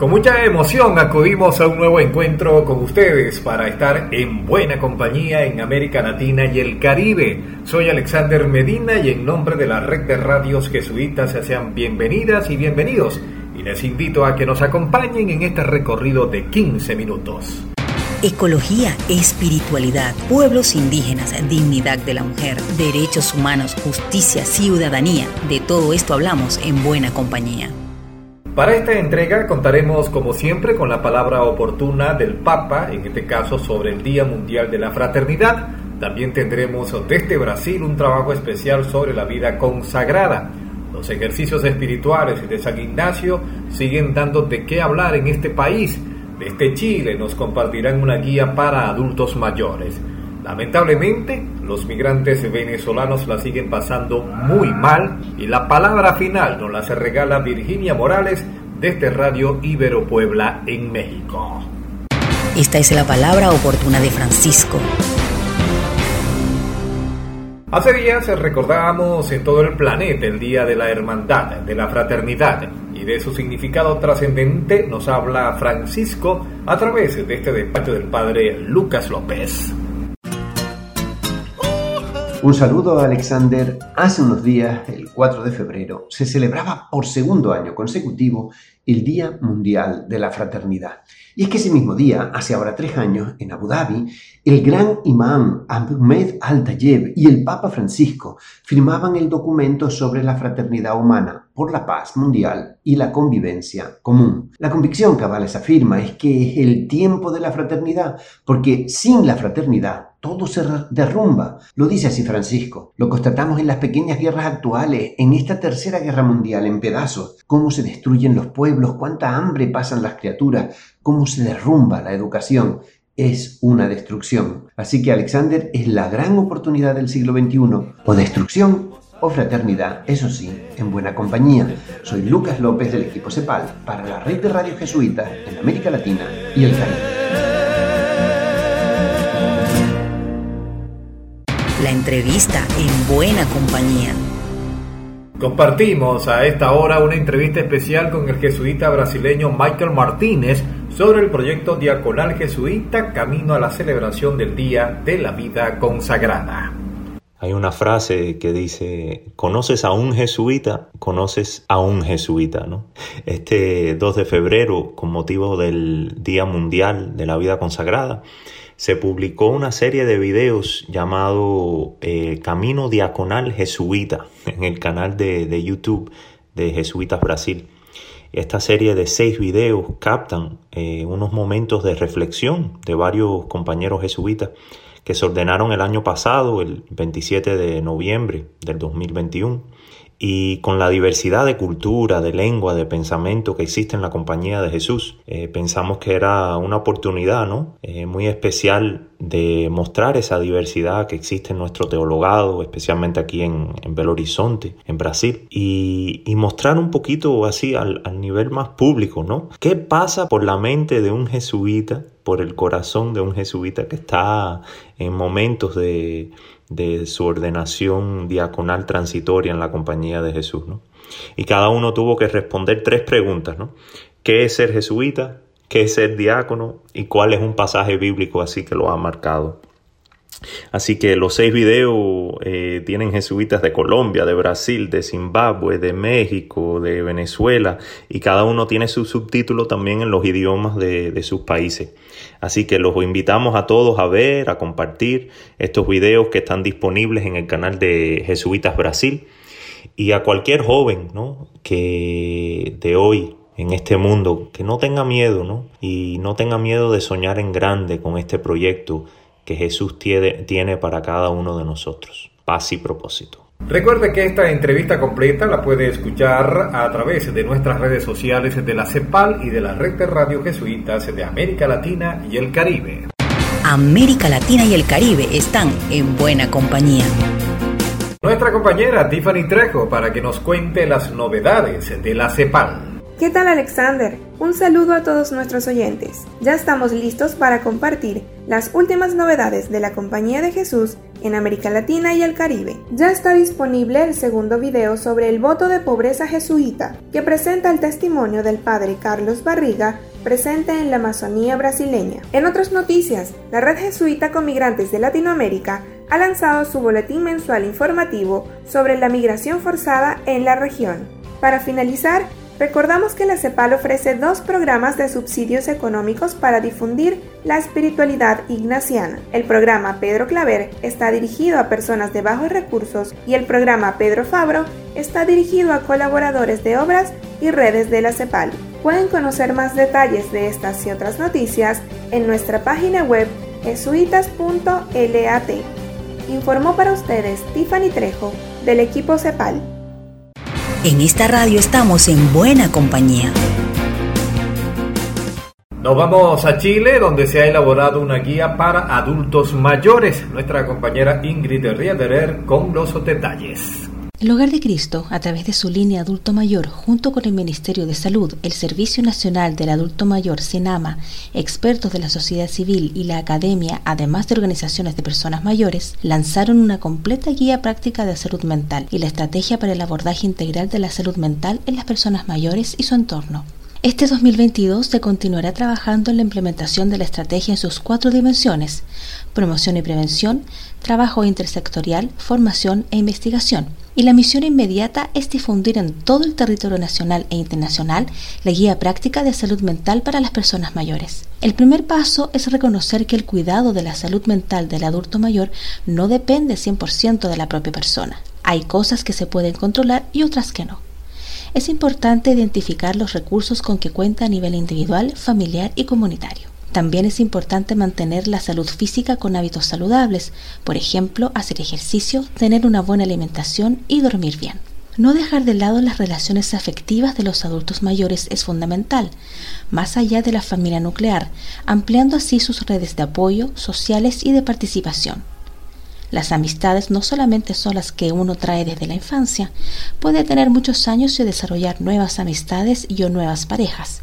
Con mucha emoción acudimos a un nuevo encuentro con ustedes para estar en buena compañía en América Latina y el Caribe. Soy Alexander Medina y en nombre de la red de radios jesuitas sean bienvenidas y bienvenidos y les invito a que nos acompañen en este recorrido de 15 minutos. Ecología, espiritualidad, pueblos indígenas, dignidad de la mujer, derechos humanos, justicia, ciudadanía. De todo esto hablamos en buena compañía. Para esta entrega contaremos como siempre con la palabra oportuna del Papa, en este caso sobre el Día Mundial de la Fraternidad. También tendremos desde Brasil un trabajo especial sobre la vida consagrada. Los ejercicios espirituales de San Ignacio siguen dando de qué hablar en este país. Desde Chile nos compartirán una guía para adultos mayores. Lamentablemente, los migrantes venezolanos la siguen pasando muy mal y la palabra final nos la se regala Virginia Morales desde Radio Ibero Puebla en México. Esta es la palabra oportuna de Francisco. Hace días recordábamos en todo el planeta el Día de la Hermandad, de la Fraternidad, y de su significado trascendente nos habla Francisco a través de este despacho del padre Lucas López. Un saludo a Alexander. Hace unos días, el 4 de febrero, se celebraba por segundo año consecutivo el Día Mundial de la Fraternidad. Y es que ese mismo día, hace ahora tres años, en Abu Dhabi, el gran imán Ahmed Al-Tayeb y el Papa Francisco firmaban el documento sobre la fraternidad humana por la paz mundial y la convivencia común. La convicción que avala esa firma es que es el tiempo de la fraternidad, porque sin la fraternidad todo se derrumba. Lo dice así Francisco. Lo constatamos en las pequeñas guerras actuales, en esta tercera guerra mundial en pedazos. Cómo se destruyen los pueblos, cuánta hambre pasan las criaturas, cómo se derrumba la educación. Es una destrucción. Así que Alexander es la gran oportunidad del siglo XXI. O destrucción o fraternidad, eso sí, en buena compañía. Soy Lucas López del equipo CEPAL para la red de radio jesuitas en América Latina y el Caribe. La entrevista en buena compañía. Compartimos a esta hora una entrevista especial con el jesuita brasileño Michael Martínez sobre el proyecto diaconal jesuita Camino a la celebración del Día de la Vida Consagrada. Hay una frase que dice, conoces a un jesuita, conoces a un jesuita, ¿no? Este 2 de febrero, con motivo del Día Mundial de la Vida Consagrada, se publicó una serie de videos llamado eh, Camino Diaconal Jesuita en el canal de, YouTube de Jesuitas Brasil. Esta serie de seis videos captan eh, unos momentos de reflexión de varios compañeros jesuitas que se ordenaron el año pasado, el 27 de noviembre del 2021 y con la diversidad de cultura, de lengua, de pensamiento que existe en la compañía de Jesús, eh, pensamos que era una oportunidad ¿no? Eh, muy especial de mostrar esa diversidad que existe en nuestro teologado, especialmente aquí en, Belo Horizonte, en Brasil, y, mostrar un poquito así al, al nivel más público, ¿no? ¿Qué pasa por la mente de un jesuita, por el corazón de un jesuita que está en momentos de, de su ordenación diaconal transitoria en la compañía de Jesús. ¿no? Y cada uno tuvo que responder tres preguntas. ¿no? ¿Qué es ser jesuita? ¿Qué es ser diácono? ¿Y cuál es un pasaje bíblico así que lo ha marcado? Así que los seis videos eh, tienen jesuitas de Colombia, de Brasil, de Zimbabue, de México, de Venezuela y cada uno tiene su subtítulo también en los idiomas de, de sus países. Así que los invitamos a todos a ver, a compartir estos videos que están disponibles en el canal de Jesuitas Brasil y a cualquier joven ¿no? que de hoy en este mundo que no tenga miedo ¿no? y no tenga miedo de soñar en grande con este proyecto que Jesús tiene, tiene para cada uno de nosotros. Paz y propósito. Recuerde que esta entrevista completa la puede escuchar a través de nuestras redes sociales de la CEPAL y de la red de radio jesuitas de América Latina y el Caribe. América Latina y el Caribe están en buena compañía. Nuestra compañera Tiffany Trejo para que nos cuente las novedades de la CEPAL. ¿Qué tal Alexander? Un saludo a todos nuestros oyentes. Ya estamos listos para compartir las últimas novedades de la Compañía de Jesús en América Latina y el Caribe. Ya está disponible el segundo video sobre el voto de pobreza jesuita, que presenta el testimonio del padre Carlos Barriga, presente en la Amazonía brasileña. En otras noticias, la Red Jesuita con Migrantes de Latinoamérica ha lanzado su boletín mensual informativo sobre la migración forzada en la región. Para finalizar, Recordamos que la CEPAL ofrece dos programas de subsidios económicos para difundir la espiritualidad ignaciana. El programa Pedro Claver está dirigido a personas de bajos recursos y el programa Pedro Fabro está dirigido a colaboradores de obras y redes de la CEPAL. Pueden conocer más detalles de estas y otras noticias en nuestra página web jesuitas.lat. Informó para ustedes Tiffany Trejo del equipo CEPAL. En esta radio estamos en buena compañía. Nos vamos a Chile, donde se ha elaborado una guía para adultos mayores. Nuestra compañera Ingrid Riederer con los detalles. El Hogar de Cristo, a través de su línea Adulto Mayor, junto con el Ministerio de Salud, el Servicio Nacional del Adulto Mayor, SENAMA, expertos de la sociedad civil y la academia, además de organizaciones de personas mayores, lanzaron una completa guía práctica de salud mental y la estrategia para el abordaje integral de la salud mental en las personas mayores y su entorno. Este 2022 se continuará trabajando en la implementación de la estrategia en sus cuatro dimensiones, promoción y prevención, trabajo intersectorial, formación e investigación. Y la misión inmediata es difundir en todo el territorio nacional e internacional la guía práctica de salud mental para las personas mayores. El primer paso es reconocer que el cuidado de la salud mental del adulto mayor no depende 100% de la propia persona. Hay cosas que se pueden controlar y otras que no es importante identificar los recursos con que cuenta a nivel individual, familiar y comunitario. También es importante mantener la salud física con hábitos saludables, por ejemplo, hacer ejercicio, tener una buena alimentación y dormir bien. No dejar de lado las relaciones afectivas de los adultos mayores es fundamental, más allá de la familia nuclear, ampliando así sus redes de apoyo, sociales y de participación. Las amistades no solamente son las que uno trae desde la infancia, puede tener muchos años y desarrollar nuevas amistades y o nuevas parejas.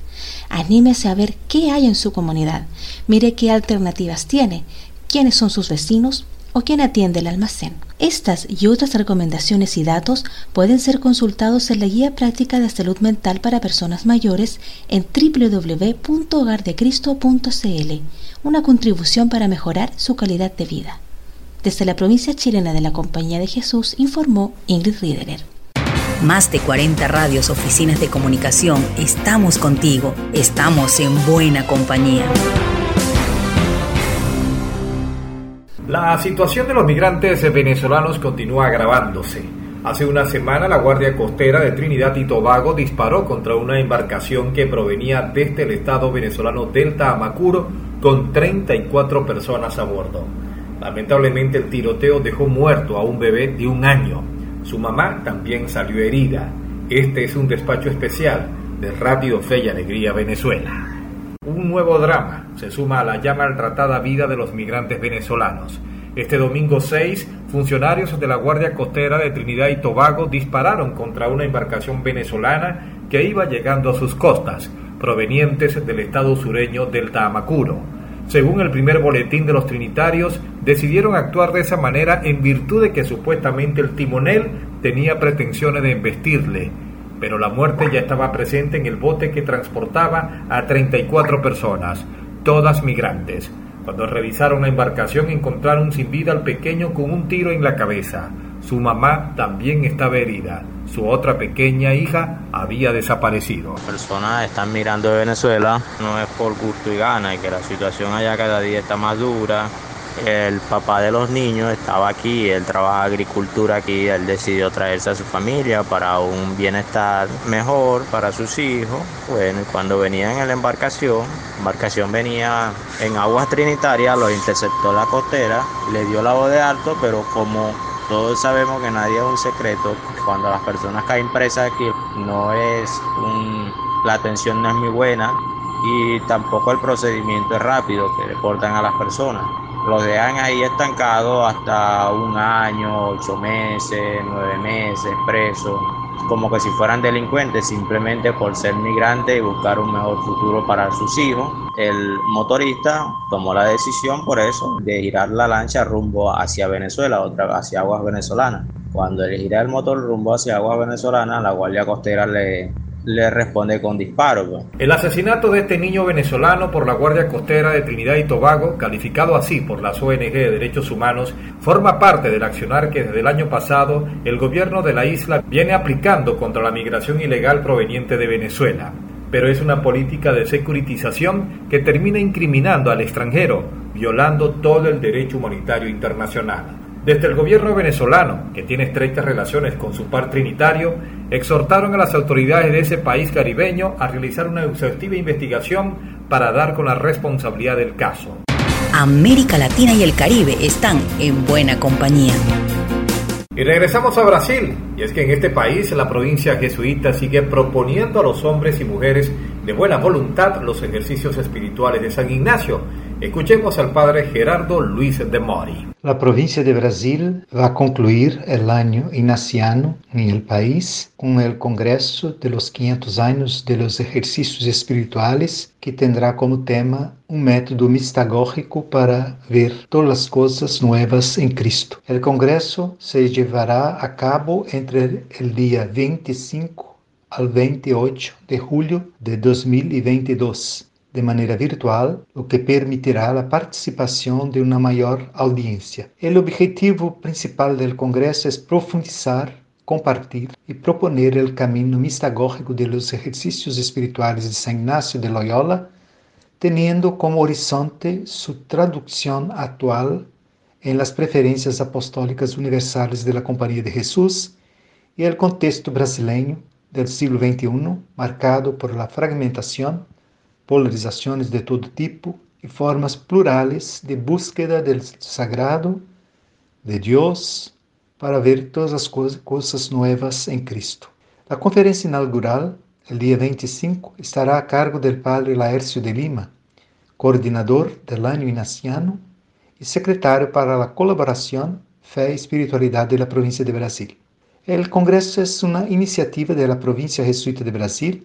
Anímese a ver qué hay en su comunidad, mire qué alternativas tiene, quiénes son sus vecinos o quién atiende el almacén. Estas y otras recomendaciones y datos pueden ser consultados en la Guía Práctica de Salud Mental para Personas Mayores en www.hogardecristo.cl, una contribución para mejorar su calidad de vida. Desde la provincia chilena de la Compañía de Jesús informó Ingrid Riederer. Más de 40 radios, oficinas de comunicación, estamos contigo, estamos en buena compañía. La situación de los migrantes venezolanos continúa agravándose. Hace una semana la Guardia Costera de Trinidad y Tobago disparó contra una embarcación que provenía desde el estado venezolano Delta Amacuro con 34 personas a bordo. Lamentablemente el tiroteo dejó muerto a un bebé de un año. Su mamá también salió herida. Este es un despacho especial de Radio Fe y Alegría Venezuela. Un nuevo drama se suma a la ya maltratada vida de los migrantes venezolanos. Este domingo 6, funcionarios de la Guardia Costera de Trinidad y Tobago dispararon contra una embarcación venezolana que iba llegando a sus costas, provenientes del estado sureño del Taamacuro. Según el primer boletín de los trinitarios, decidieron actuar de esa manera en virtud de que supuestamente el timonel tenía pretensiones de embestirle, pero la muerte ya estaba presente en el bote que transportaba a 34 personas, todas migrantes. Cuando revisaron la embarcación encontraron sin vida al pequeño con un tiro en la cabeza. Su mamá también estaba herida. Su otra pequeña hija había desaparecido. Personas están mirando de Venezuela, no es por gusto y gana, y que la situación allá cada día está más dura. El papá de los niños estaba aquí, él trabaja agricultura aquí, él decidió traerse a su familia para un bienestar mejor para sus hijos. Bueno, cuando venía en la embarcación, la embarcación venía en aguas trinitarias, los interceptó la costera, le dio la voz de alto, pero como todos sabemos que nadie es un secreto. Cuando las personas caen presas aquí, no es un, la atención no es muy buena. y tampoco el procedimiento es rápido que deportan a las personas. Los dejan ahí estancados hasta un año, ocho meses, nueve meses, presos, como que si fueran delincuentes simplemente por ser migrantes y buscar un mejor futuro para sus hijos. El motorista tomó la decisión por eso de girar la lancha rumbo hacia Venezuela, otra hacia aguas venezolanas. Cuando él gira el motor rumbo hacia aguas venezolanas, la Guardia Costera le le responde con disparos. Pues. El asesinato de este niño venezolano por la Guardia Costera de Trinidad y Tobago, calificado así por las ONG de Derechos Humanos, forma parte del accionar que desde el año pasado el gobierno de la isla viene aplicando contra la migración ilegal proveniente de Venezuela. Pero es una política de securitización que termina incriminando al extranjero, violando todo el derecho humanitario internacional. Desde el gobierno venezolano, que tiene estrechas relaciones con su par trinitario, exhortaron a las autoridades de ese país caribeño a realizar una exhaustiva investigación para dar con la responsabilidad del caso. América Latina y el Caribe están en buena compañía. Y regresamos a Brasil, y es que en este país la provincia jesuita sigue proponiendo a los hombres y mujeres de buena voluntad los ejercicios espirituales de San Ignacio, Escuchemos al padre Gerardo Luis de Mori. La provincia de Brasil va a concluir el año ignaciano en el país con el Congreso de los 500 años de los ejercicios espirituales que tendrá como tema un método mistagógico para ver todas las cosas nuevas en Cristo. El Congreso se llevará a cabo entre el día 25 al 28 de julio de 2022 de maneira virtual, o que permitirá a participação de uma maior audiência. O objetivo principal do Congresso é profundizar, compartilhar e proponer o caminho mistagógico de los exercícios espirituais de San Ignacio de Loyola, teniendo como horizonte sua tradução atual em las preferências apostólicas universais de la Companhia de Jesús e el contexto brasileiro del siglo XXI, marcado por la fragmentação polarizações de todo tipo e formas plurales de búsqueda del sagrado, de Deus, para ver todas as coisas novas em Cristo. A conferência inaugural, el dia 25, estará a cargo del padre Laércio de Lima, coordenador del año ignaciano e secretário para a colaboração Fé e Espiritualidade da província de Brasil. O congresso é uma iniciativa da província jesuíta de Brasil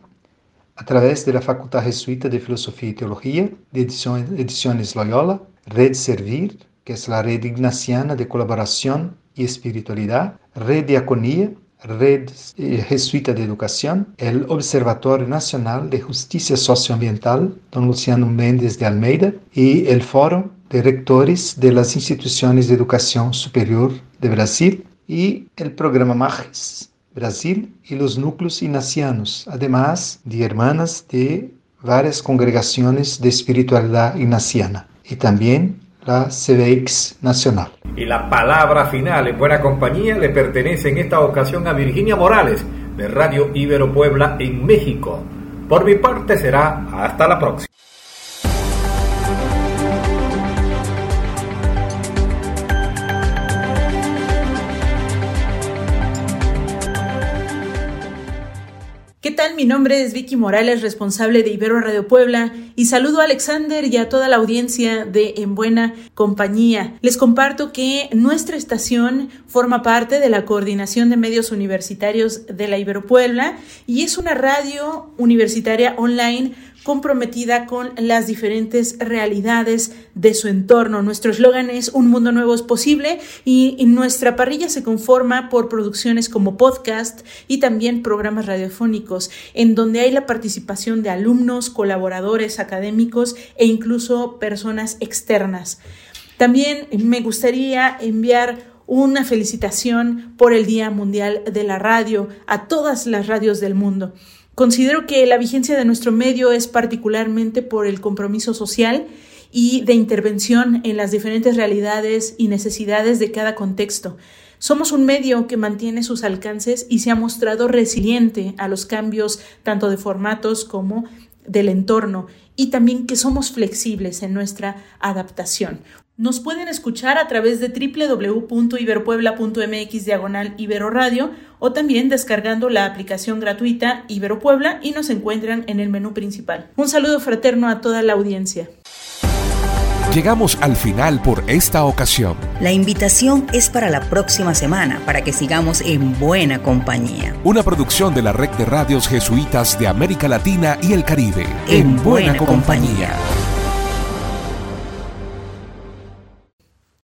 a través de la Facultad Jesuita de Filosofía y Teología de Ediciones Loyola, Red Servir, que es la red ignaciana de colaboración y espiritualidad, Red Diaconía, Red eh, Jesuita de Educación, el Observatorio Nacional de Justicia Socioambiental, don Luciano Méndez de Almeida, y el Foro de Rectores de las Instituciones de Educación Superior de Brasil y el programa MAGES, Brasil y los núcleos ignacianos, además de hermanas de varias congregaciones de espiritualidad ignaciana y también la CBX Nacional. Y la palabra final en buena compañía le pertenece en esta ocasión a Virginia Morales de Radio Ibero Puebla en México. Por mi parte será hasta la próxima. Mi nombre es Vicky Morales, responsable de Ibero Radio Puebla, y saludo a Alexander y a toda la audiencia de En Buena Compañía. Les comparto que nuestra estación forma parte de la Coordinación de Medios Universitarios de la Ibero Puebla y es una radio universitaria online comprometida con las diferentes realidades de su entorno. Nuestro eslogan es Un mundo nuevo es posible y, nuestra parrilla se conforma por producciones como podcast y también programas radiofónicos en donde hay la participación de alumnos, colaboradores académicos e incluso personas externas. También me gustaría enviar una felicitación por el Día Mundial de la Radio a todas las radios del mundo. Considero que la vigencia de nuestro medio es particularmente por el compromiso social y de intervención en las diferentes realidades y necesidades de cada contexto. Somos un medio que mantiene sus alcances y se ha mostrado resiliente a los cambios tanto de formatos como del entorno y también que somos flexibles en nuestra adaptación. Nos pueden escuchar a través de www.iberopuebla.mx diagonal Ibero Radio o también descargando la aplicación gratuita Ibero Puebla y nos encuentran en el menú principal. Un saludo fraterno a toda la audiencia. Llegamos al final por esta ocasión. La invitación es para la próxima semana para que sigamos en buena compañía. Una producción de la Red de Radios Jesuitas de América Latina y el Caribe. En, buena, compañía.